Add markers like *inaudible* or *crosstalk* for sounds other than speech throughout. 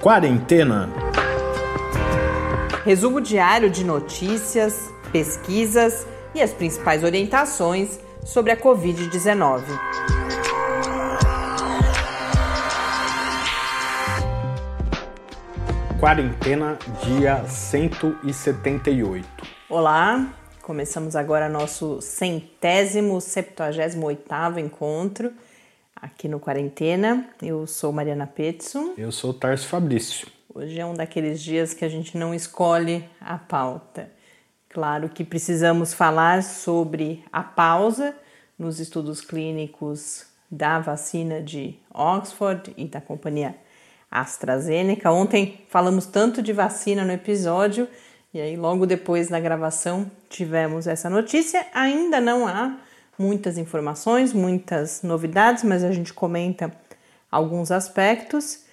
Quarentena. Resumo diário de notícias, pesquisas e as principais orientações sobre a Covid-19. Quarentena, dia 178. Olá, começamos agora nosso centésimo, septuagésimo oitavo encontro aqui no Quarentena. Eu sou Mariana Petson. Eu sou Tarso Fabrício. Hoje é um daqueles dias que a gente não escolhe a pauta. Claro que precisamos falar sobre a pausa nos estudos clínicos da vacina de Oxford e da companhia AstraZeneca. Ontem falamos tanto de vacina no episódio e aí logo depois da gravação tivemos essa notícia. Ainda não há muitas informações, muitas novidades, mas a gente comenta alguns aspectos.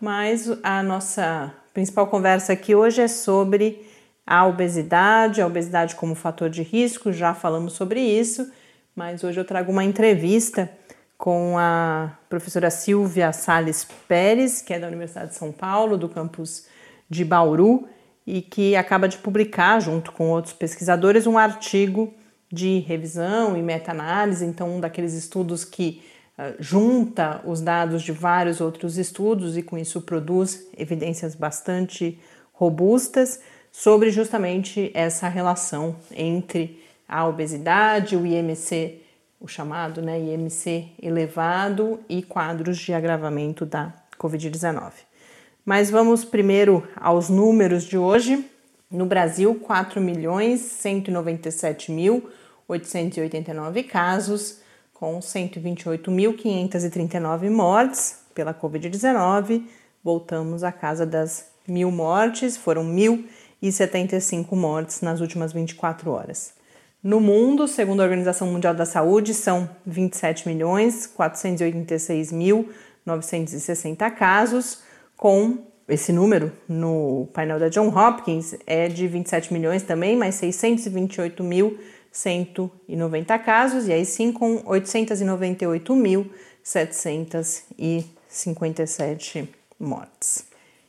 Mas a nossa principal conversa aqui hoje é sobre a obesidade, a obesidade como fator de risco, já falamos sobre isso, mas hoje eu trago uma entrevista com a professora Silvia Sales Pérez, que é da Universidade de São Paulo, do campus de Bauru, e que acaba de publicar, junto com outros pesquisadores, um artigo de revisão e meta-análise, então um daqueles estudos que uh, junta os dados de vários outros estudos e com isso produz evidências bastante robustas sobre justamente essa relação entre a obesidade, o IMC, o chamado né, IMC elevado e quadros de agravamento da Covid-19. Mas vamos primeiro aos números de hoje. No Brasil, 4 milhões 197 mil 889 casos, com 128.539 mortes pela Covid-19. Voltamos à casa das mil mortes, foram 1.075 mortes nas últimas 24 horas. No mundo, segundo a Organização Mundial da Saúde, são 27 milhões 486 mil 960 casos, com esse número no painel da John Hopkins é de 27 milhões também, mas 628 mil 190 casos, e aí sim com 898.757 mortes.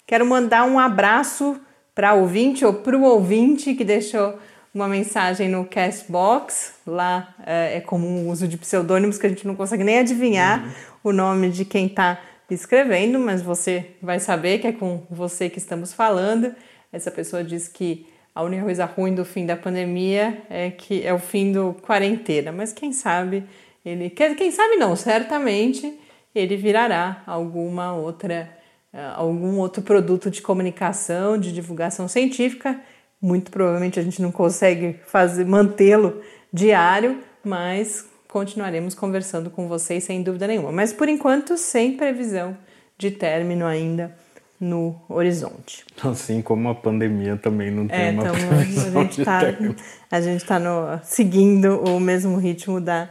Quero mandar um abraço para ouvinte ou para o ouvinte que deixou uma mensagem no Castbox. Lá é, é comum o uso de pseudônimos que a gente não consegue nem adivinhar uhum. o nome de quem está escrevendo, mas você vai saber que é com você que estamos falando. Essa pessoa diz que a única coisa ruim do fim da pandemia é que é o fim do quarentena, mas quem sabe ele, quem sabe não, certamente ele virará alguma outra eh, algum outro produto de comunicação, de divulgação científica. Muito provavelmente a gente não consegue fazer mantê-lo diário, mas continuaremos conversando com vocês sem dúvida nenhuma. Mas por enquanto sem previsão de término ainda no horizonte. Assim como a pandemia também não tem é, uma tamo, previsão a gente está a gente está seguindo o mesmo ritmo da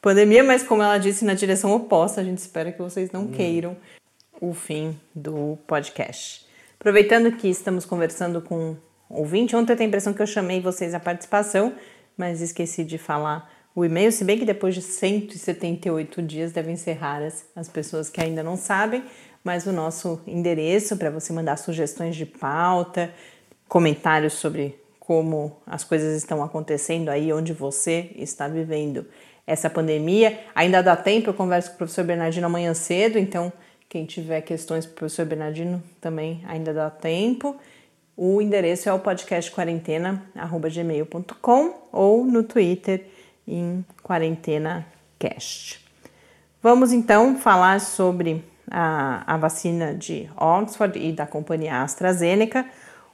pandemia, mas como ela disse na direção oposta, a gente espera que vocês não hum. queiram o fim do podcast. Aproveitando que estamos conversando com ouvinte, ontem eu tenho a impressão que eu chamei vocês à participação, mas esqueci de falar o e-mail, se bem que depois de 178 dias devem ser raras as pessoas que ainda não sabem mas o nosso endereço para você mandar sugestões de pauta, comentários sobre como as coisas estão acontecendo aí onde você está vivendo essa pandemia. Ainda dá tempo, eu converso com o professor Bernardino amanhã cedo, então quem tiver questões para o professor Bernardino também ainda dá tempo. O endereço é o podcastquarentena@gmail.com ou no Twitter em quarentenacast. Vamos então falar sobre a, a vacina de Oxford e da companhia AstraZeneca.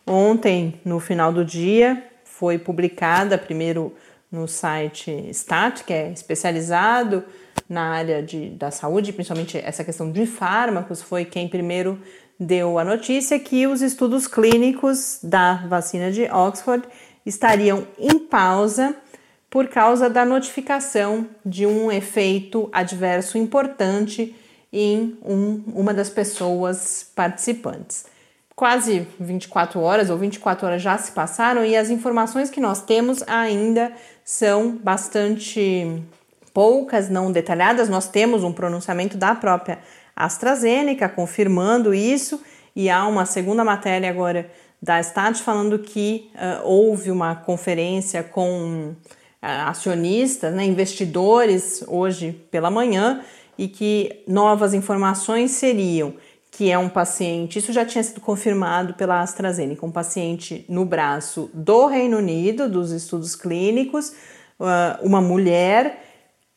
Ontem, no final do dia, foi publicada primeiro no site STAT, que é especializado na área de, da saúde, principalmente essa questão de fármacos, foi quem primeiro deu a notícia que os estudos clínicos da vacina de Oxford estariam em pausa por causa da notificação de um efeito adverso importante em um, uma das pessoas participantes. Quase 24 horas ou 24 horas já se passaram e as informações que nós temos ainda são bastante poucas, não detalhadas. Nós temos um pronunciamento da própria AstraZeneca confirmando isso e há uma segunda matéria agora da Stat falando que uh, houve uma conferência com uh, acionistas, né, investidores hoje pela manhã e que novas informações seriam que é um paciente, isso já tinha sido confirmado pela AstraZeneca, um paciente no braço do Reino Unido, dos estudos clínicos, uh, uma mulher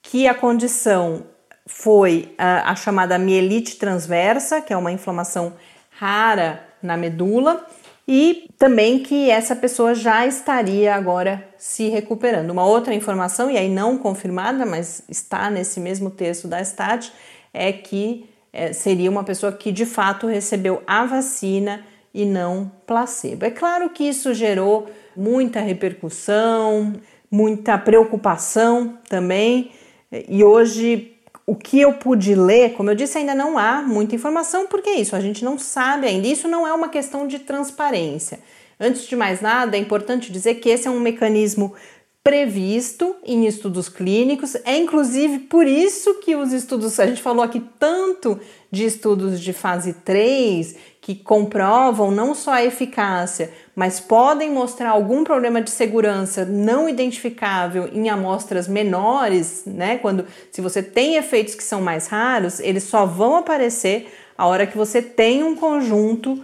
que a condição foi a, a chamada mielite transversa, que é uma inflamação rara na medula, e também que essa pessoa já estaria agora se recuperando. Uma outra informação, e aí não confirmada, mas está nesse mesmo texto da STAT, é que é, seria uma pessoa que de fato recebeu a vacina e não placebo. É claro que isso gerou muita repercussão, muita preocupação também, e hoje o que eu pude ler, como eu disse, ainda não há muita informação, porque é isso, a gente não sabe ainda. Isso não é uma questão de transparência. Antes de mais nada, é importante dizer que esse é um mecanismo previsto em estudos clínicos. É inclusive por isso que os estudos, a gente falou aqui tanto de estudos de fase 3 que comprovam não só a eficácia, mas podem mostrar algum problema de segurança não identificável em amostras menores, né? Quando se você tem efeitos que são mais raros, eles só vão aparecer a hora que você tem um conjunto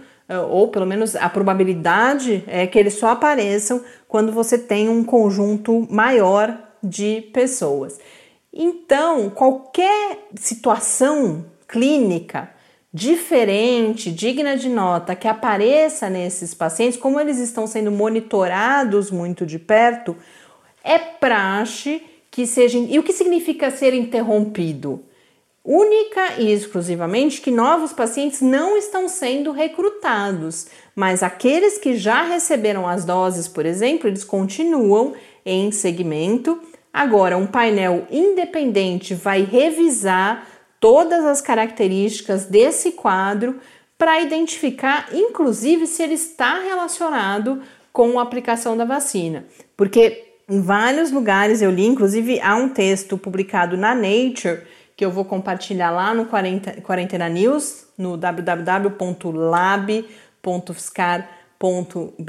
ou pelo menos a probabilidade é que eles só apareçam quando você tem um conjunto maior de pessoas. Então, qualquer situação clínica diferente, digna de nota, que apareça nesses pacientes, como eles estão sendo monitorados muito de perto, é praxe que seja. E o que significa ser interrompido? Única e exclusivamente que novos pacientes não estão sendo recrutados, mas aqueles que já receberam as doses, por exemplo, eles continuam em segmento. Agora, um painel independente vai revisar todas as características desse quadro para identificar, inclusive, se ele está relacionado com a aplicação da vacina. Porque em vários lugares eu li, inclusive há um texto publicado na Nature que eu vou compartilhar lá no Quarentena News, no www.lab.fiscar.br,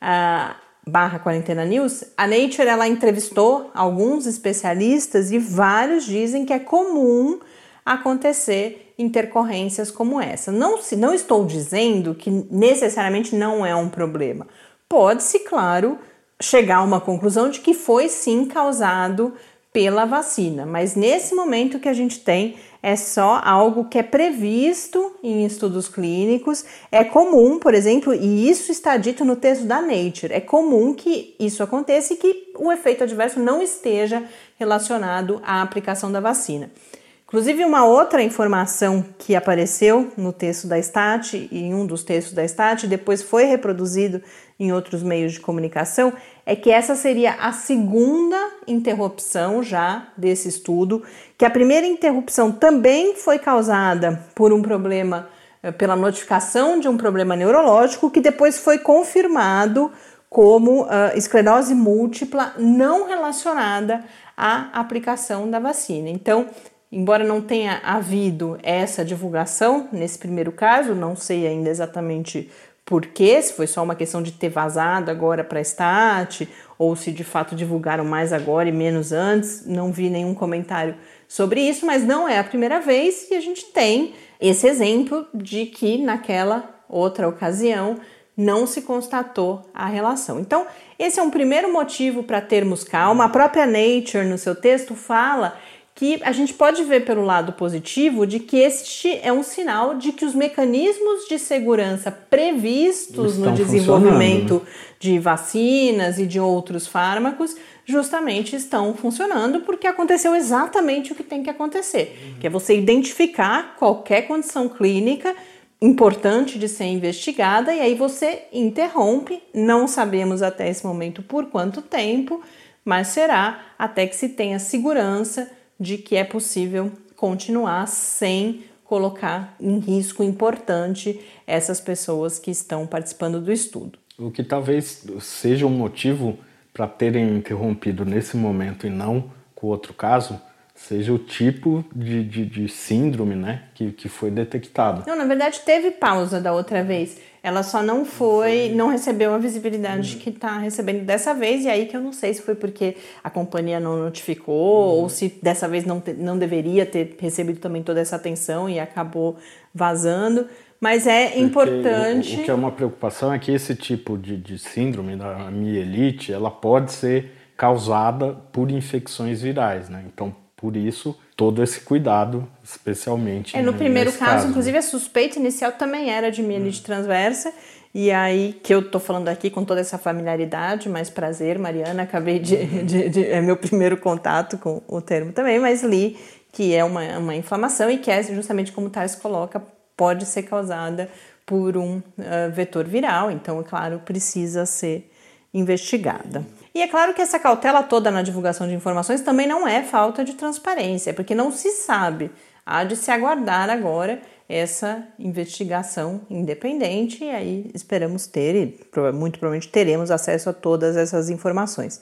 uh, barra Quarentena News, a Nature ela entrevistou alguns especialistas e vários dizem que é comum acontecer intercorrências como essa. Não, se, não estou dizendo que necessariamente não é um problema. Pode-se, claro, chegar a uma conclusão de que foi sim causado pela vacina, mas nesse momento que a gente tem é só algo que é previsto em estudos clínicos. É comum, por exemplo, e isso está dito no texto da Nature, é comum que isso aconteça e que o efeito adverso não esteja relacionado à aplicação da vacina. Inclusive, uma outra informação que apareceu no texto da STAT, em um dos textos da STAT, depois foi reproduzido em outros meios de comunicação, é que essa seria a segunda interrupção já desse estudo, que a primeira interrupção também foi causada por um problema, eh, pela notificação de um problema neurológico, que depois foi confirmado como uh, esclerose múltipla não relacionada à aplicação da vacina. Então, Embora não tenha havido essa divulgação nesse primeiro caso, não sei ainda exatamente por quê, se foi só uma questão de ter vazado agora para a Stat, ou se de fato divulgaram mais agora e menos antes, não vi nenhum comentário sobre isso, mas não é a primeira vez que a gente tem esse exemplo de que naquela outra ocasião não se constatou a relação. Então, esse é um primeiro motivo para termos calma. A própria Nature, no seu texto, fala que a gente pode ver pelo lado positivo de que este é um sinal de que os mecanismos de segurança previstos no desenvolvimento de vacinas e de outros fármacos justamente estão funcionando porque aconteceu exatamente o que tem que acontecer, uhum. que é você identificar qualquer condição clínica importante de ser investigada e aí você interrompe, não sabemos até esse momento por quanto tempo, mas será até que se tenha segurança de que é possível continuar sem colocar em risco importante essas pessoas que estão participando do estudo. O que talvez seja um motivo para terem interrompido nesse momento e não com outro caso seja o tipo de, de, de, síndrome né, que, que foi detectado. Não, na verdade teve pausa da outra vez. Ela só não foi, não recebeu a visibilidade que está recebendo dessa vez, e aí que eu não sei se foi porque a companhia não notificou, uhum. ou se dessa vez não, te, não deveria ter recebido também toda essa atenção e acabou vazando. Mas é porque importante. O, o, que é uma preocupação é que esse tipo de, de síndrome da mielite, ela pode ser causada por infecções virais, né? Então, por isso, todo esse cuidado, especialmente. É, no primeiro caso, caso, inclusive, a suspeita inicial também era de mielite hum. transversa. E aí, que eu tô falando aqui com toda essa familiaridade, mais prazer, Mariana, acabei de, *laughs* de, de, É meu primeiro contato com o termo também, mas li que é uma, uma inflamação e que é justamente como o Tars coloca, pode ser causada por um uh, vetor viral, então, é claro, precisa ser investigada. E é claro que essa cautela toda na divulgação de informações também não é falta de transparência, porque não se sabe. Há de se aguardar agora essa investigação independente e aí esperamos ter e muito provavelmente teremos acesso a todas essas informações.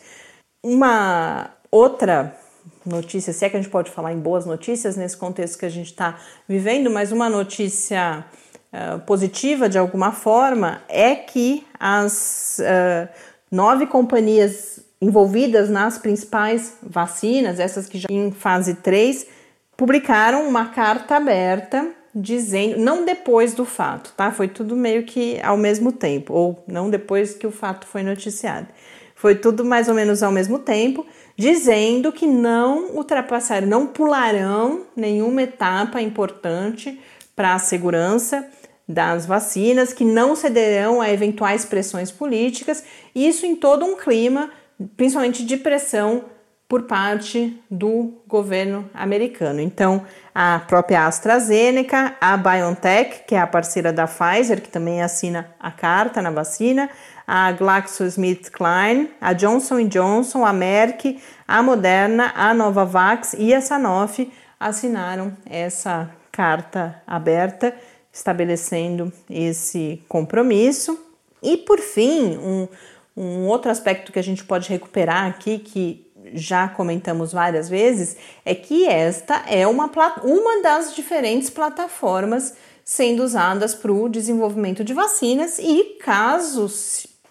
Uma outra notícia, se é que a gente pode falar em boas notícias nesse contexto que a gente está vivendo, mas uma notícia uh, positiva de alguma forma é que as uh, nove companhias envolvidas nas principais vacinas, essas que já em fase 3, publicaram uma carta aberta dizendo, não depois do fato, tá? Foi tudo meio que ao mesmo tempo, ou não depois que o fato foi noticiado. Foi tudo mais ou menos ao mesmo tempo, dizendo que não ultrapassaram, não pularão nenhuma etapa importante para a segurança das vacinas, que não cederão a eventuais pressões políticas, isso em todo um clima, principalmente de pressão por parte do governo americano. Então, a própria AstraZeneca, a BioNTech, que é a parceira da Pfizer, que também assina a carta na vacina, a GlaxoSmithKline, a Johnson Johnson, a Merck, a Moderna, a Novavax e a Sanofi assinaram essa carta aberta estabelecendo esse compromisso. E por fim, um, um outro aspecto que a gente pode recuperar aqui, que já comentamos várias vezes, é que esta é uma, uma das diferentes plataformas sendo usadas para o desenvolvimento de vacinas e caso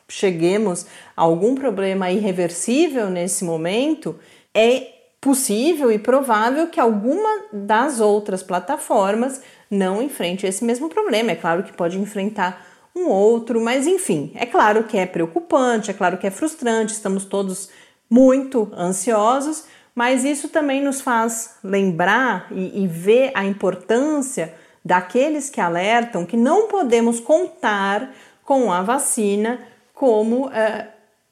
cheguemos a algum problema irreversível nesse momento, é possível e provável que alguma das outras plataformas não enfrente esse mesmo problema. É claro que pode enfrentar um outro, mas enfim, é claro que é preocupante, é claro que é frustrante, estamos todos muito ansiosos, mas isso também nos faz lembrar e, e ver a importância daqueles que alertam que não podemos contar com a vacina como uh,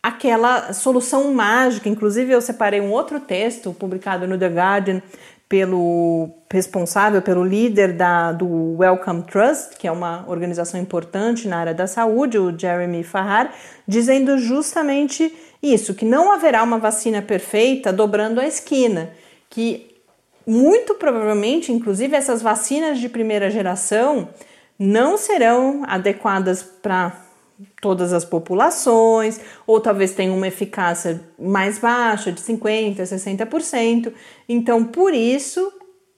aquela solução mágica. Inclusive, eu separei um outro texto publicado no The Guardian pelo responsável, pelo líder da, do Wellcome Trust, que é uma organização importante na área da saúde, o Jeremy Farrar, dizendo justamente isso, que não haverá uma vacina perfeita dobrando a esquina, que muito provavelmente, inclusive essas vacinas de primeira geração não serão adequadas para todas as populações, ou talvez tenha uma eficácia mais baixa, de 50%, 60%. Então, por isso,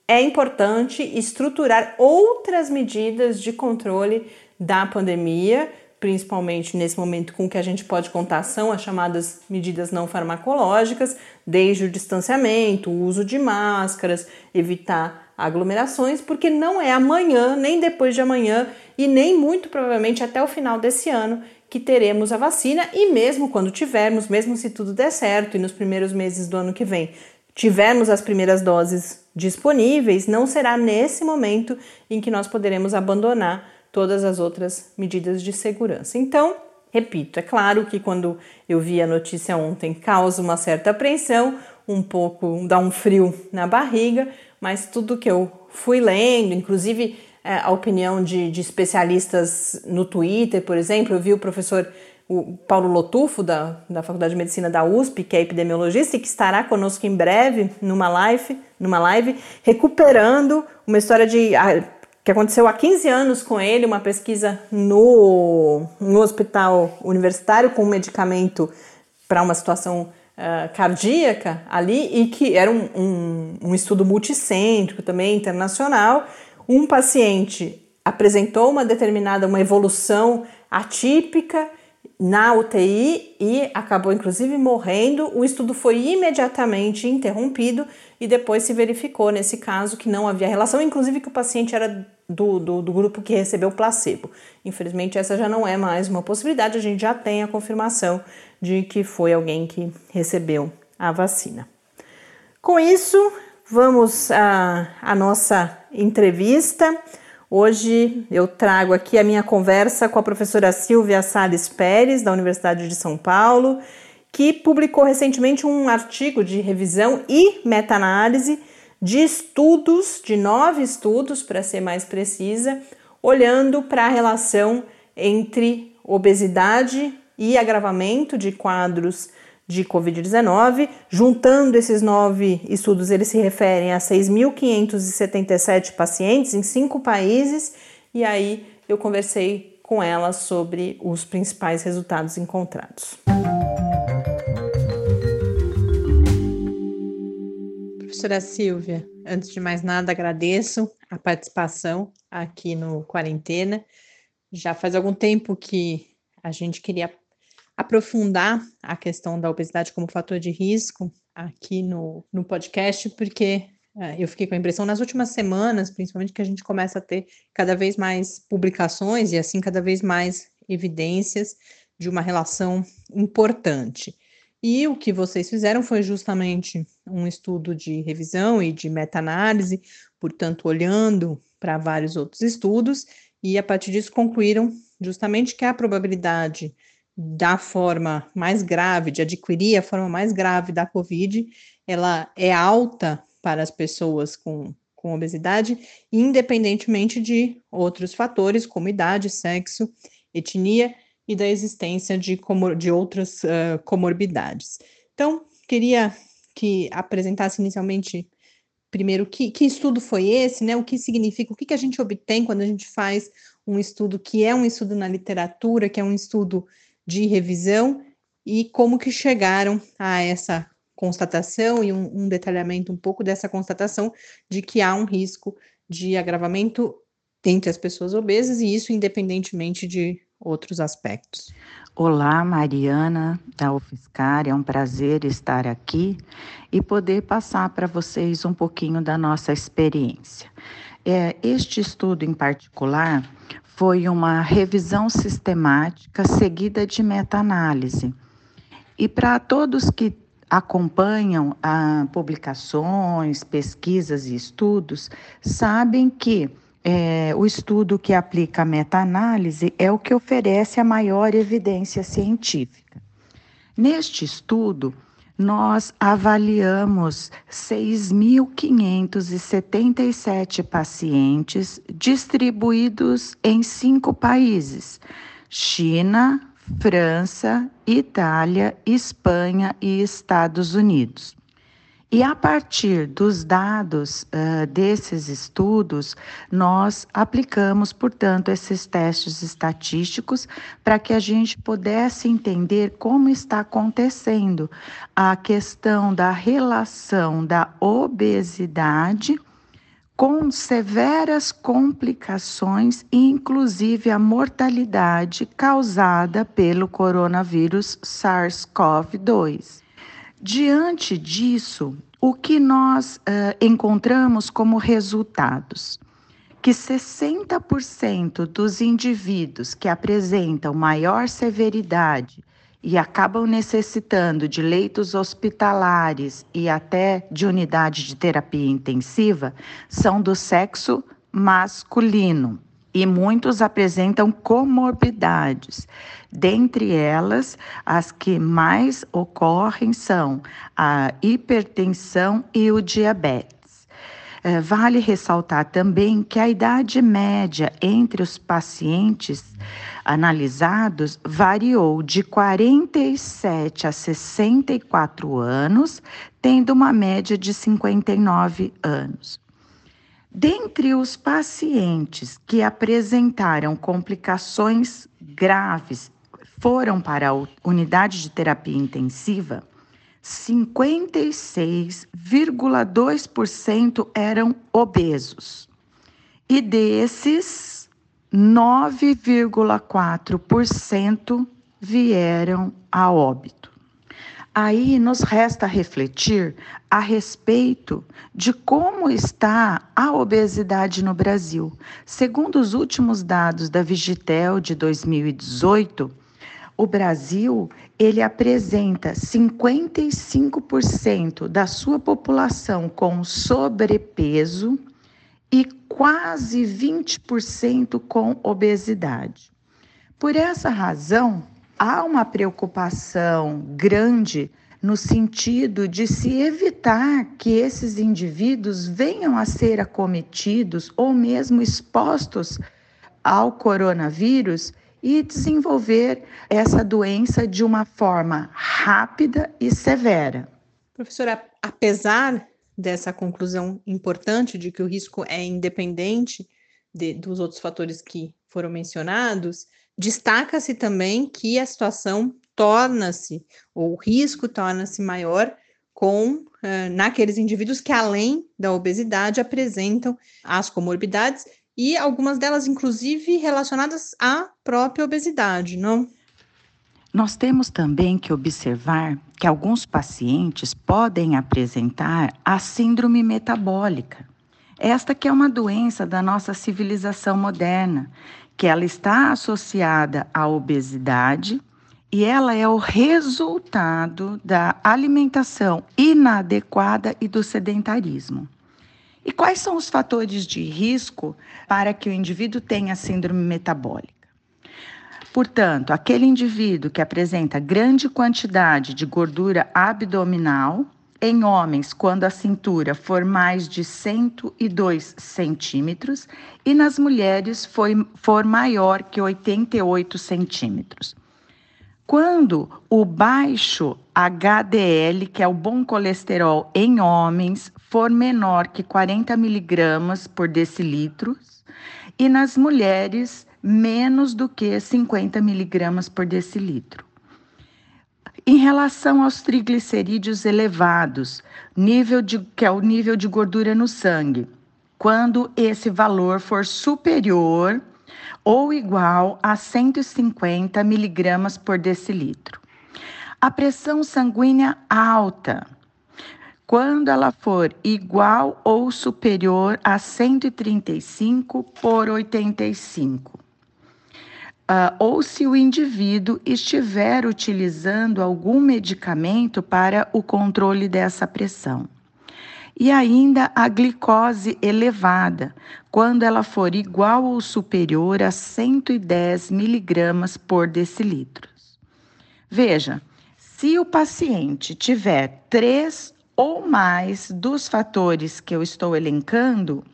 é importante estruturar outras medidas de controle da pandemia, principalmente nesse momento com que a gente pode contar são as chamadas medidas não farmacológicas, desde o distanciamento, o uso de máscaras, evitar aglomerações, porque não é amanhã, nem depois de amanhã e nem muito provavelmente até o final desse ano que teremos a vacina e mesmo quando tivermos, mesmo se tudo der certo e nos primeiros meses do ano que vem tivermos as primeiras doses disponíveis, não será nesse momento em que nós poderemos abandonar todas as outras medidas de segurança. Então, repito, é claro que quando eu vi a notícia ontem causa uma certa apreensão, um pouco dá um frio na barriga, mas tudo que eu fui lendo, inclusive a opinião de, de, especialistas no Twitter, por exemplo, eu vi o professor o Paulo Lotufo, da, da Faculdade de Medicina da USP, que é epidemiologista e que estará conosco em breve numa live, numa live recuperando uma história de que aconteceu há 15 anos com ele, uma pesquisa no, no hospital universitário com um medicamento para uma situação uh, cardíaca ali e que era um, um, um estudo multicêntrico também internacional. Um paciente apresentou uma determinada uma evolução atípica na UTI e acabou inclusive morrendo. O estudo foi imediatamente interrompido e depois se verificou nesse caso que não havia relação, inclusive que o paciente era do, do, do grupo que recebeu placebo. Infelizmente, essa já não é mais uma possibilidade, a gente já tem a confirmação de que foi alguém que recebeu a vacina. Com isso, vamos à, à nossa entrevista. Hoje eu trago aqui a minha conversa com a professora Silvia Sales Pérez, da Universidade de São Paulo, que publicou recentemente um artigo de revisão e meta-análise de estudos, de nove estudos, para ser mais precisa, olhando para a relação entre obesidade e agravamento de quadros de Covid-19. Juntando esses nove estudos, eles se referem a 6.577 pacientes em cinco países, e aí eu conversei com ela sobre os principais resultados encontrados. Professora Silvia, antes de mais nada, agradeço a participação aqui no Quarentena. Já faz algum tempo que a gente queria aprofundar a questão da obesidade como fator de risco aqui no, no podcast, porque uh, eu fiquei com a impressão nas últimas semanas, principalmente, que a gente começa a ter cada vez mais publicações e, assim, cada vez mais evidências de uma relação importante. E o que vocês fizeram foi justamente um estudo de revisão e de meta-análise, portanto, olhando para vários outros estudos, e a partir disso concluíram justamente que a probabilidade da forma mais grave, de adquirir a forma mais grave da Covid, ela é alta para as pessoas com, com obesidade, independentemente de outros fatores, como idade, sexo, etnia e da existência de, comor de outras uh, comorbidades. Então, queria que apresentasse inicialmente, primeiro, que, que estudo foi esse, né? O que significa, o que, que a gente obtém quando a gente faz um estudo que é um estudo na literatura, que é um estudo de revisão e como que chegaram a essa constatação e um, um, detalhamento um pouco dessa constatação de que há um risco de agravamento entre as pessoas obesas e isso independentemente de outros aspectos. Olá, Mariana da UFSCar, é um prazer estar aqui e poder passar para vocês um pouquinho da nossa experiência. É, este estudo em particular foi uma revisão sistemática seguida de meta-análise. E para todos que acompanham ah, publicações, pesquisas e estudos, sabem que é, o estudo que aplica a meta-análise é o que oferece a maior evidência científica. Neste estudo, nós avaliamos 6.577 pacientes distribuídos em cinco países: China, França, Itália, Espanha e Estados Unidos. E a partir dos dados uh, desses estudos, nós aplicamos, portanto, esses testes estatísticos para que a gente pudesse entender como está acontecendo a questão da relação da obesidade com severas complicações, inclusive a mortalidade causada pelo coronavírus SARS-CoV-2. Diante disso, o que nós uh, encontramos como resultados? Que 60% dos indivíduos que apresentam maior severidade e acabam necessitando de leitos hospitalares e até de unidade de terapia intensiva são do sexo masculino e muitos apresentam comorbidades. Dentre elas, as que mais ocorrem são a hipertensão e o diabetes. Eh, vale ressaltar também que a idade média entre os pacientes analisados variou de 47 a 64 anos, tendo uma média de 59 anos. Dentre os pacientes que apresentaram complicações graves, foram para a unidade de terapia intensiva, 56,2% eram obesos. E desses, 9,4% vieram a óbito. Aí nos resta refletir a respeito de como está a obesidade no Brasil. Segundo os últimos dados da Vigitel de 2018, o Brasil ele apresenta 55% da sua população com sobrepeso e quase 20% com obesidade. Por essa razão, há uma preocupação grande no sentido de se evitar que esses indivíduos venham a ser acometidos ou mesmo expostos ao coronavírus e desenvolver essa doença de uma forma rápida e severa. Professora, apesar dessa conclusão importante de que o risco é independente de, dos outros fatores que foram mencionados, destaca-se também que a situação torna-se, ou o risco torna-se maior com uh, naqueles indivíduos que, além da obesidade, apresentam as comorbidades e algumas delas, inclusive, relacionadas à própria obesidade, não? Nós temos também que observar que alguns pacientes podem apresentar a síndrome metabólica. Esta que é uma doença da nossa civilização moderna, que ela está associada à obesidade e ela é o resultado da alimentação inadequada e do sedentarismo. E quais são os fatores de risco para que o indivíduo tenha síndrome metabólica? Portanto, aquele indivíduo que apresenta grande quantidade de gordura abdominal, em homens, quando a cintura for mais de 102 centímetros, e nas mulheres foi, for maior que 88 centímetros. Quando o baixo HDL, que é o bom colesterol em homens, for menor que 40 miligramas por decilitro, e nas mulheres menos do que 50 miligramas por decilitro. Em relação aos triglicerídeos elevados, nível de, que é o nível de gordura no sangue, quando esse valor for superior ou igual a 150 miligramas por decilitro. A pressão sanguínea alta, quando ela for igual ou superior a 135 por 85 uh, ou se o indivíduo estiver utilizando algum medicamento para o controle dessa pressão. E ainda a glicose elevada, quando ela for igual ou superior a 110 miligramas por decilitro. Veja, se o paciente tiver três ou mais dos fatores que eu estou elencando,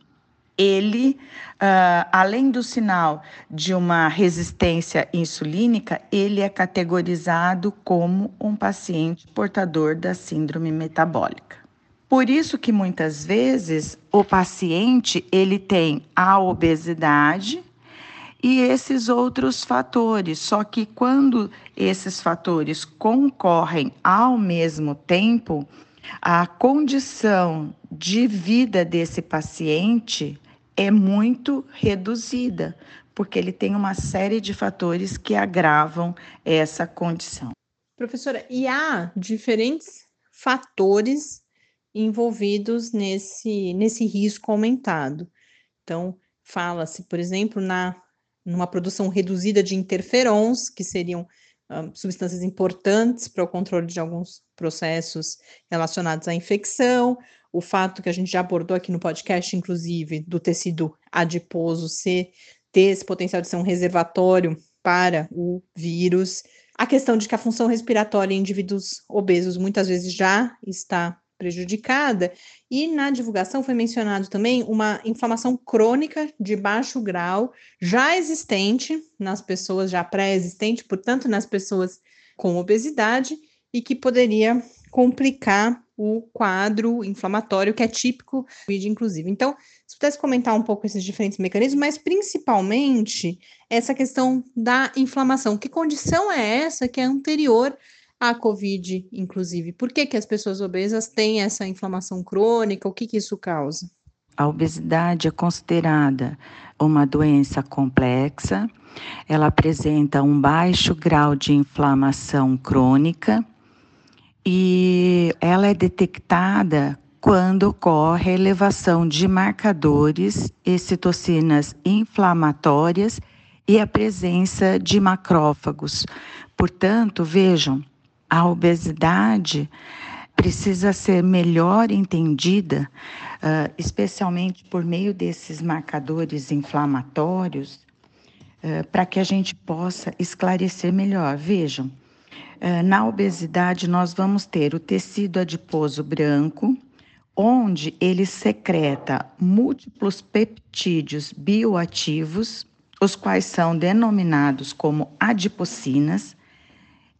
ele, uh, além do sinal de uma resistência insulínica, ele é categorizado como um paciente portador da síndrome metabólica. Por isso que muitas vezes o paciente ele tem a obesidade e esses outros fatores, só que quando esses fatores concorrem ao mesmo tempo, a condição de vida desse paciente é muito reduzida, porque ele tem uma série de fatores que agravam essa condição. Professora, e há diferentes fatores envolvidos nesse, nesse risco aumentado. Então, fala-se, por exemplo, na numa produção reduzida de interferons, que seriam um, ah, substâncias importantes para o controle de alguns processos relacionados à infecção, o fato que a gente já abordou aqui no podcast, inclusive, do tecido adiposo ser, ter esse potencial de ser um reservatório para o vírus, a questão de que a função respiratória em indivíduos obesos muitas vezes já está prejudicada, e na divulgação foi mencionado também uma inflamação crônica de baixo grau, já existente nas pessoas, já pré-existente, portanto, nas pessoas com obesidade, e que poderia complicar o quadro inflamatório que é típico do COVID, inclusive. Então, se pudesse comentar um pouco esses diferentes mecanismos, mas principalmente essa questão da inflamação. Que condição é essa que é anterior a COVID, inclusive. Por que, que as pessoas obesas têm essa inflamação crônica? O que, que isso causa? A obesidade é considerada uma doença complexa, ela apresenta um baixo grau de inflamação crônica e ela é detectada quando ocorre elevação de marcadores e citocinas inflamatórias e a presença de macrófagos. Portanto, vejam, a obesidade precisa ser melhor entendida, uh, especialmente por meio desses marcadores inflamatórios, uh, para que a gente possa esclarecer melhor. Vejam, na obesidade nós vamos ter o tecido adiposo branco, onde ele secreta múltiplos peptídeos bioativos, os quais são denominados como adipocinas,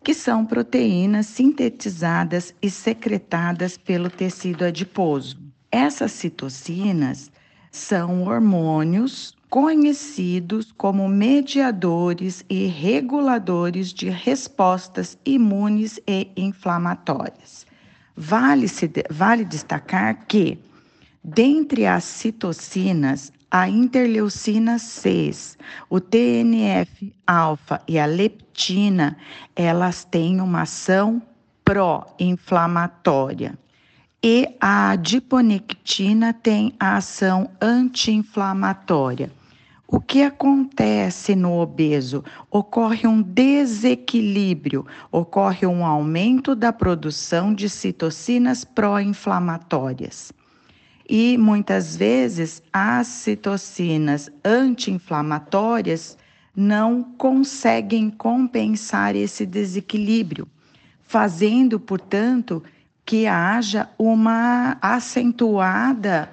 que são proteínas sintetizadas e secretadas pelo tecido adiposo. Essas citocinas são hormônios conhecidos como mediadores e reguladores de respostas imunes e inflamatórias. Vale, se, vale destacar que, dentre as citocinas, a interleucina 6, o TNF-alfa e a leptina, elas têm uma ação pró-inflamatória. E a adiponectina tem a ação anti-inflamatória. O que acontece no obeso? Ocorre um desequilíbrio, ocorre um aumento da produção de citocinas pró-inflamatórias. E muitas vezes as citocinas anti-inflamatórias não conseguem compensar esse desequilíbrio, fazendo, portanto, que haja uma acentuada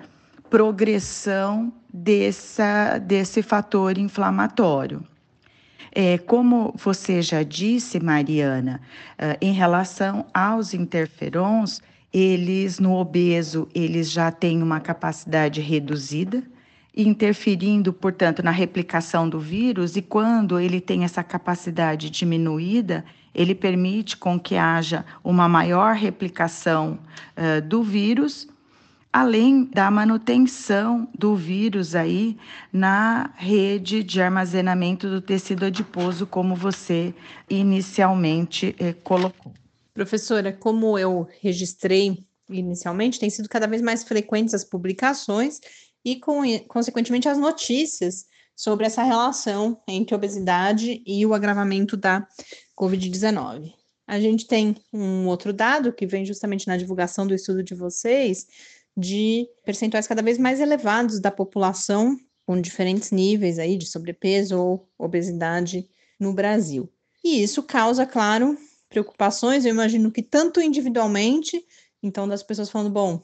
progressão dessa, desse fator inflamatório. É, como você já disse, Mariana, uh, em relação aos interferons, eles no obeso, eles já têm uma capacidade reduzida, interferindo, portanto, na replicação do vírus, e quando ele tem essa capacidade diminuída, ele permite com que haja uma maior replicação uh, do vírus além da manutenção do vírus aí na rede de armazenamento do tecido adiposo, como você inicialmente eh, colocou. Professora, como eu registrei inicialmente, tem sido cada vez mais frequentes as publicações e, com, consequentemente, as notícias sobre essa relação entre obesidade e o agravamento da Covid-19. A gente tem um outro dado que vem justamente na divulgação do estudo de vocês, de percentuais cada vez mais elevados da população com diferentes níveis aí de sobrepeso ou obesidade no Brasil. E isso causa, claro, preocupações, eu imagino que tanto individualmente, então das pessoas falando, bom,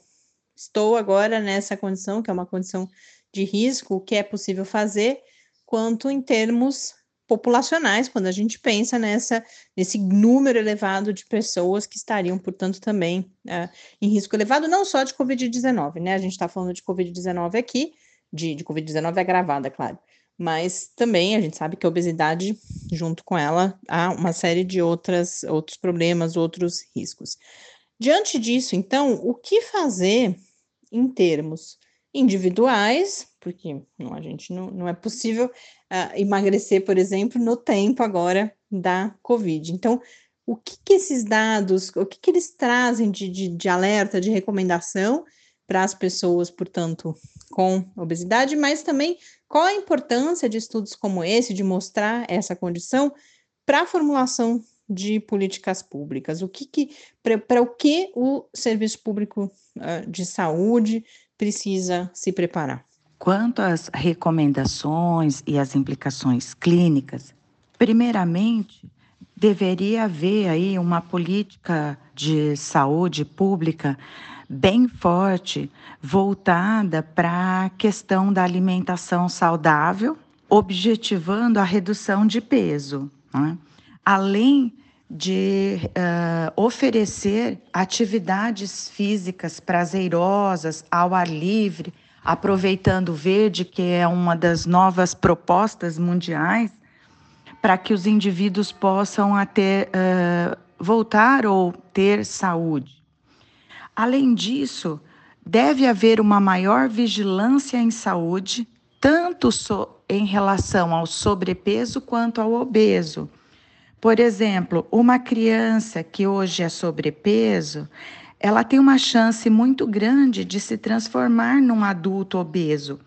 estou agora nessa condição, que é uma condição de risco, o que é possível fazer, quanto em termos populacionais, quando a gente pensa nessa, nesse número elevado de pessoas que estariam, portanto, também uh, em risco elevado, não só de Covid-19, né? A gente está falando de Covid-19 aqui, de, de Covid-19 agravada, claro, mas também a gente sabe que a obesidade, junto com ela, há uma série de outras, outros problemas, outros riscos. Diante disso, então, o que fazer em termos individuais, porque não, a gente não, não é possível uh, emagrecer, por exemplo, no tempo agora da Covid. Então, o que, que esses dados, o que, que eles trazem de, de, de alerta, de recomendação para as pessoas, portanto, com obesidade, mas também qual a importância de estudos como esse, de mostrar essa condição para a formulação de políticas públicas? O que, que para o que o serviço público uh, de saúde precisa se preparar? Quanto às recomendações e as implicações clínicas, primeiramente, deveria haver aí uma política de saúde pública bem forte, voltada para a questão da alimentação saudável, objetivando a redução de peso, né? além de uh, oferecer atividades físicas prazerosas ao ar livre, aproveitando o verde, que é uma das novas propostas mundiais, para que os indivíduos possam ter uh, voltar ou ter saúde. Além disso, deve haver uma maior vigilância em saúde, tanto so em relação ao sobrepeso quanto ao obeso. Por exemplo, uma criança que hoje é sobrepeso, ela tem uma chance muito grande de se transformar num adulto obeso.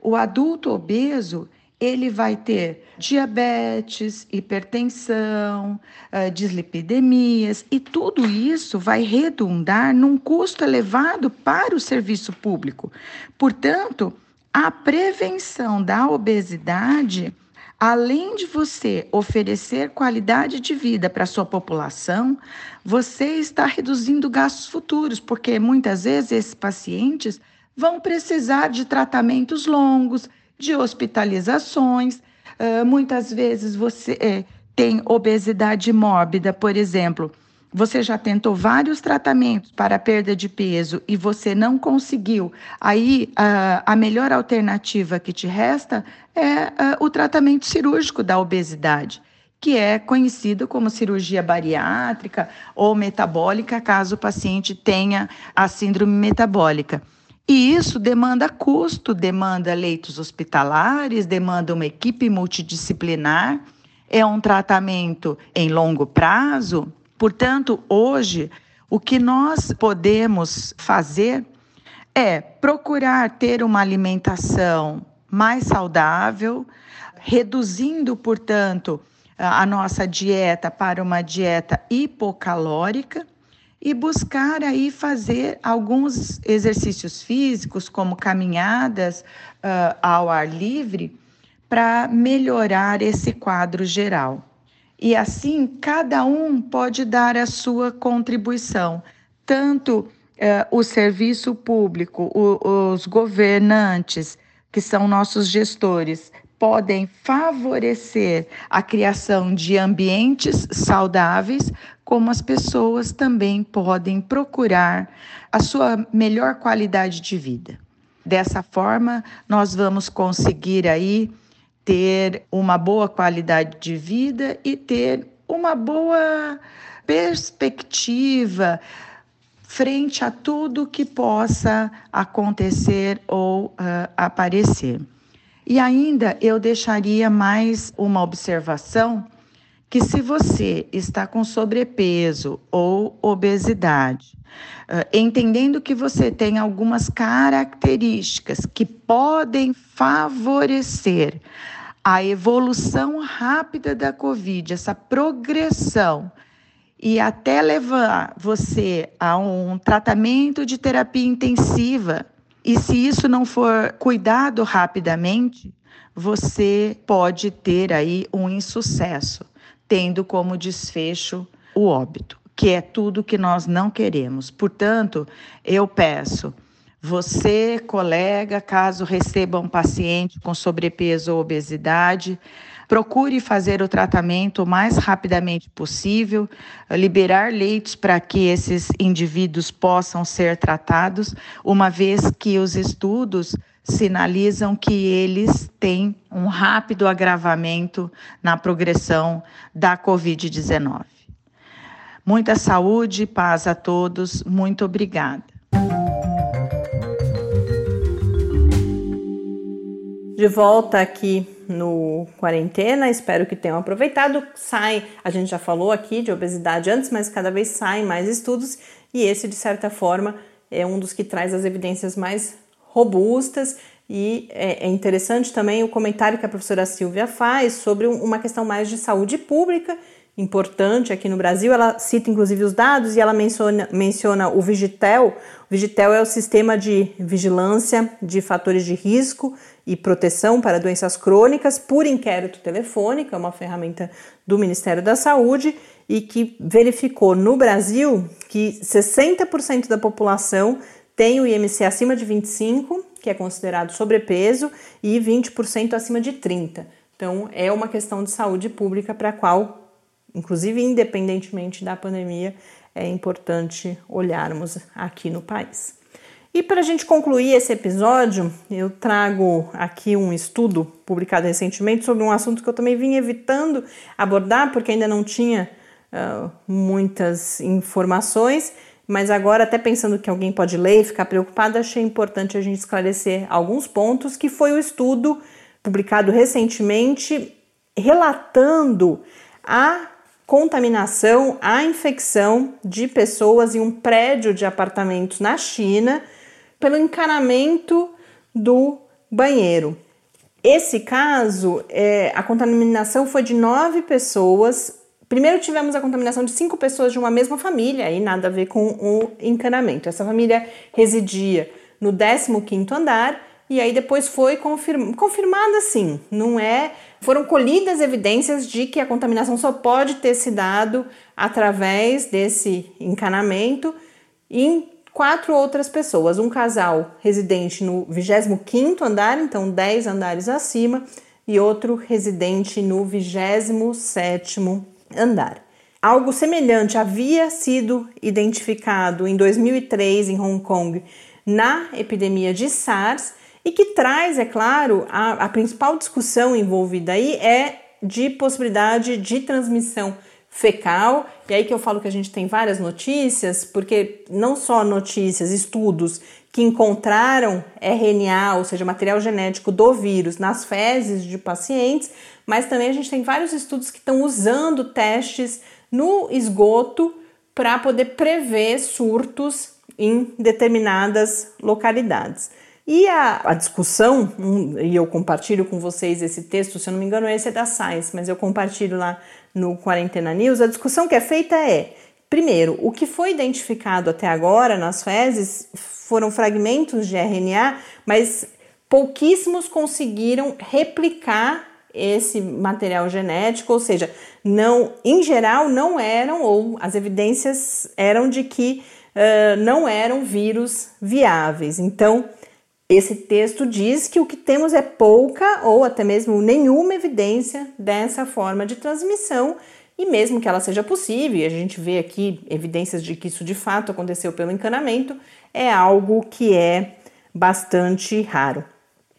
O adulto obeso, ele vai ter diabetes, hipertensão, uh, dislipidemias, e tudo isso vai redundar num custo elevado para o serviço público. Portanto, a prevenção da obesidade, além de você oferecer qualidade de vida para sua população, você está reduzindo gastos futuros, porque muitas vezes esses pacientes vão precisar de tratamentos longos, de hospitalizações. Uh, muitas vezes você é, tem obesidade mórbida, por exemplo. Você já tentou vários tratamentos para perda de peso e você não conseguiu. Aí uh, a melhor alternativa que te resta é o tratamento cirúrgico da obesidade que é conhecido como cirurgia bariátrica ou metabólica, caso o paciente tenha a síndrome metabólica. E isso demanda custo, demanda leitos hospitalares, demanda uma equipe multidisciplinar, é um tratamento em longo prazo. Portanto, hoje, o que nós podemos fazer é procurar ter uma alimentação mais saudável, reduzindo, portanto, a nossa dieta para uma dieta hipocalórica e buscar aí fazer alguns exercícios físicos, como caminhadas uh, ao ar livre, para melhorar esse quadro geral. E assim, cada um pode dar a sua contribuição, tanto uh, o serviço público, o, os governantes, que são nossos gestores, podem favorecer a criação de ambientes saudáveis, como as pessoas também podem procurar a sua melhor qualidade de vida. Dessa forma, nós vamos conseguir aí ter uma boa qualidade de vida e ter uma boa perspectiva frente a tudo que possa acontecer ou uh, aparecer. E ainda eu deixaria mais uma observação que se você está com sobrepeso ou obesidade, entendendo que você tem algumas características que podem favorecer a evolução rápida da Covid, essa progressão, e até levar você a um tratamento de terapia intensiva e se isso não for cuidado rapidamente, você pode ter aí um insucesso, tendo como desfecho o óbito, que é tudo que nós não queremos. Portanto, eu peço, você, colega, caso receba um paciente com sobrepeso ou obesidade, Procure fazer o tratamento o mais rapidamente possível, liberar leitos para que esses indivíduos possam ser tratados, uma vez que os estudos sinalizam que eles têm um rápido agravamento na progressão da Covid-19. Muita saúde paz a todos. Muito obrigada. De volta aqui no quarentena, espero que tenham aproveitado. Sai, a gente já falou aqui de obesidade antes, mas cada vez saem mais estudos e esse, de certa forma, é um dos que traz as evidências mais robustas. E é, é interessante também o comentário que a professora Silvia faz sobre uma questão mais de saúde pública importante aqui no Brasil. Ela cita inclusive os dados e ela menciona, menciona o Vigitel. O Vigitel é o sistema de vigilância de fatores de risco e proteção para doenças crônicas por inquérito telefônico, é uma ferramenta do Ministério da Saúde e que verificou no Brasil que 60% da população tem o IMC acima de 25, que é considerado sobrepeso, e 20% acima de 30. Então, é uma questão de saúde pública para a qual, inclusive independentemente da pandemia, é importante olharmos aqui no país. E para a gente concluir esse episódio, eu trago aqui um estudo publicado recentemente sobre um assunto que eu também vim evitando abordar, porque ainda não tinha uh, muitas informações, mas agora, até pensando que alguém pode ler e ficar preocupado, achei importante a gente esclarecer alguns pontos, que foi o estudo publicado recentemente relatando a contaminação, a infecção de pessoas em um prédio de apartamentos na China pelo encanamento do banheiro. Esse caso, é, a contaminação foi de nove pessoas. Primeiro tivemos a contaminação de cinco pessoas de uma mesma família, aí nada a ver com o encanamento. Essa família residia no 15º andar e aí depois foi confirm, confirmada assim, não é, foram colhidas evidências de que a contaminação só pode ter se dado através desse encanamento em quatro outras pessoas, um casal residente no 25º andar, então 10 andares acima, e outro residente no 27º andar. Algo semelhante havia sido identificado em 2003 em Hong Kong na epidemia de SARS e que traz, é claro, a, a principal discussão envolvida aí é de possibilidade de transmissão fecal. E aí que eu falo que a gente tem várias notícias, porque não só notícias, estudos que encontraram RNA, ou seja, material genético do vírus nas fezes de pacientes, mas também a gente tem vários estudos que estão usando testes no esgoto para poder prever surtos em determinadas localidades. E a, a discussão, e eu compartilho com vocês esse texto, se eu não me engano, esse é da Science, mas eu compartilho lá no Quarentena News. A discussão que é feita é: primeiro, o que foi identificado até agora nas fezes foram fragmentos de RNA, mas pouquíssimos conseguiram replicar esse material genético, ou seja, não, em geral, não eram, ou as evidências eram de que uh, não eram vírus viáveis. Então, esse texto diz que o que temos é pouca ou até mesmo nenhuma evidência dessa forma de transmissão, e mesmo que ela seja possível, e a gente vê aqui evidências de que isso de fato aconteceu pelo encanamento, é algo que é bastante raro.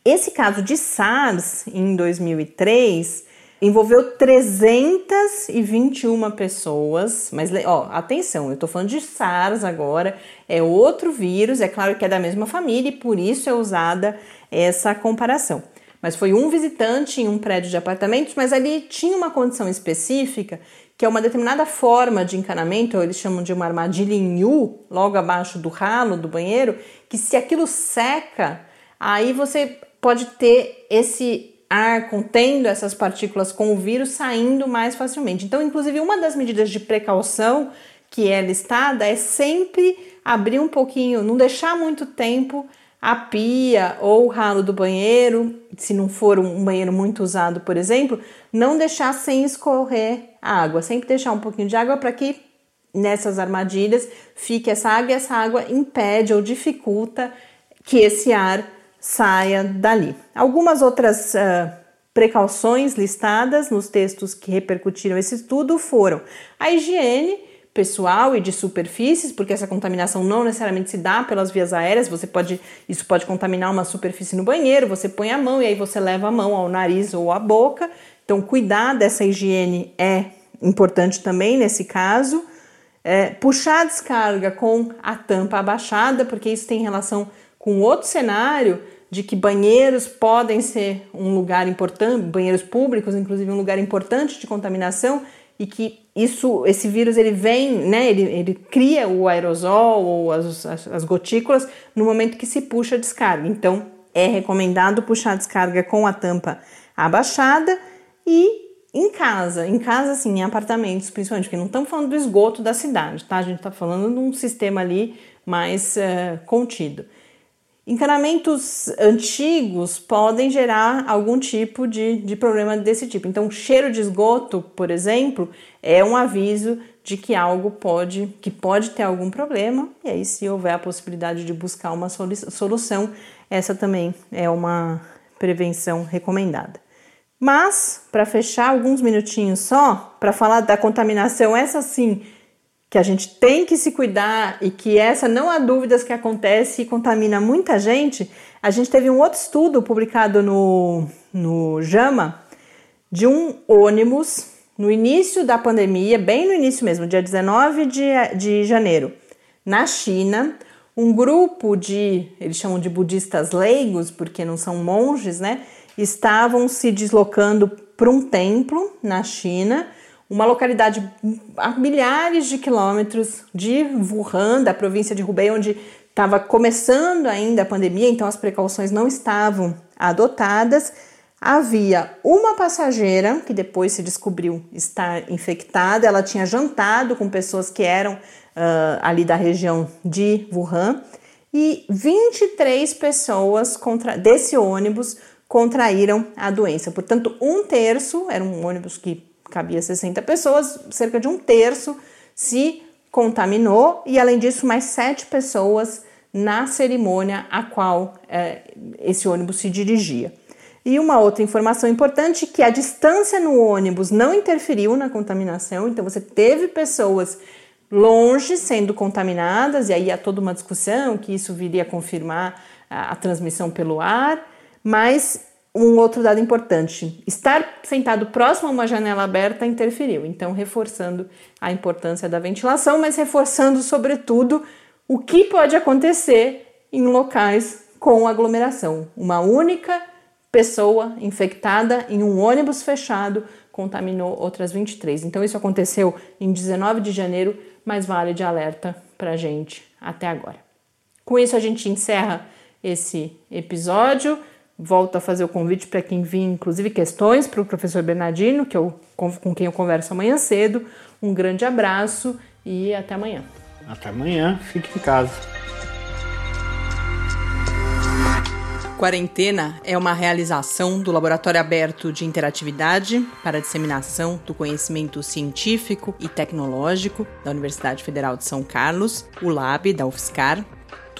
Esse caso de SARS em 2003 envolveu 321 pessoas, mas ó, atenção, eu tô falando de SARS agora, é outro vírus, é claro que é da mesma família e por isso é usada essa comparação. Mas foi um visitante em um prédio de apartamentos, mas ali tinha uma condição específica, que é uma determinada forma de encanamento, ou eles chamam de uma armadilha em U, logo abaixo do ralo do banheiro, que se aquilo seca, aí você pode ter esse ar contendo essas partículas com o vírus saindo mais facilmente. Então, inclusive, uma das medidas de precaução que é listada é sempre abrir um pouquinho, não deixar muito tempo a pia ou o ralo do banheiro, se não for um banheiro muito usado, por exemplo, não deixar sem escorrer água, sempre deixar um pouquinho de água para que nessas armadilhas fique essa água e essa água impede ou dificulta que esse ar saia dali. Algumas outras uh, precauções listadas nos textos que repercutiram esse estudo foram a higiene pessoal e de superfícies, porque essa contaminação não necessariamente se dá pelas vias aéreas, você pode, isso pode contaminar uma superfície no banheiro, você põe a mão e aí você leva a mão ao nariz ou à boca. Então, cuidar dessa higiene é importante também nesse caso. É, puxar a descarga com a tampa abaixada, porque isso tem relação com outro cenário de que banheiros podem ser um lugar importante, banheiros públicos, inclusive um lugar importante de contaminação e que isso, esse vírus ele vem, né, ele, ele cria o aerosol ou as, as, as gotículas no momento que se puxa a descarga. Então é recomendado puxar a descarga com a tampa abaixada e em casa, em casa assim, em apartamentos, principalmente, porque não estamos falando do esgoto da cidade, tá? A gente está falando de um sistema ali mais uh, contido. Encanamentos antigos podem gerar algum tipo de, de problema desse tipo. Então, cheiro de esgoto, por exemplo, é um aviso de que algo pode, que pode ter algum problema. E aí, se houver a possibilidade de buscar uma solução, essa também é uma prevenção recomendada. Mas, para fechar alguns minutinhos só, para falar da contaminação, essa sim que a gente tem que se cuidar e que essa não há dúvidas que acontece e contamina muita gente, a gente teve um outro estudo publicado no, no JAMA de um ônibus no início da pandemia, bem no início mesmo, dia 19 de, de janeiro, na China, um grupo de, eles chamam de budistas leigos, porque não são monges, né? Estavam se deslocando para um templo na China, uma localidade a milhares de quilômetros de Wuhan, da província de Hubei, onde estava começando ainda a pandemia, então as precauções não estavam adotadas Havia uma passageira que depois se descobriu estar infectada. Ela tinha jantado com pessoas que eram uh, ali da região de Wuhan e 23 pessoas contra, desse ônibus contraíram a doença. Portanto, um terço, era um ônibus que cabia 60 pessoas, cerca de um terço se contaminou e, além disso, mais sete pessoas na cerimônia a qual eh, esse ônibus se dirigia. E uma outra informação importante que a distância no ônibus não interferiu na contaminação, então você teve pessoas longe sendo contaminadas, e aí há toda uma discussão que isso viria a confirmar a, a transmissão pelo ar, mas um outro dado importante: estar sentado próximo a uma janela aberta interferiu, então reforçando a importância da ventilação, mas reforçando, sobretudo, o que pode acontecer em locais com aglomeração. Uma única pessoa infectada em um ônibus fechado contaminou outras 23. Então, isso aconteceu em 19 de janeiro, mas vale de alerta para a gente até agora. Com isso, a gente encerra esse episódio. Volto a fazer o convite para quem vir, inclusive, questões para o professor Bernardino, que eu, com quem eu converso amanhã cedo. Um grande abraço e até amanhã. Até amanhã, fique em casa. Quarentena é uma realização do Laboratório Aberto de Interatividade para a Disseminação do Conhecimento Científico e Tecnológico da Universidade Federal de São Carlos, o LAB da UFSCar,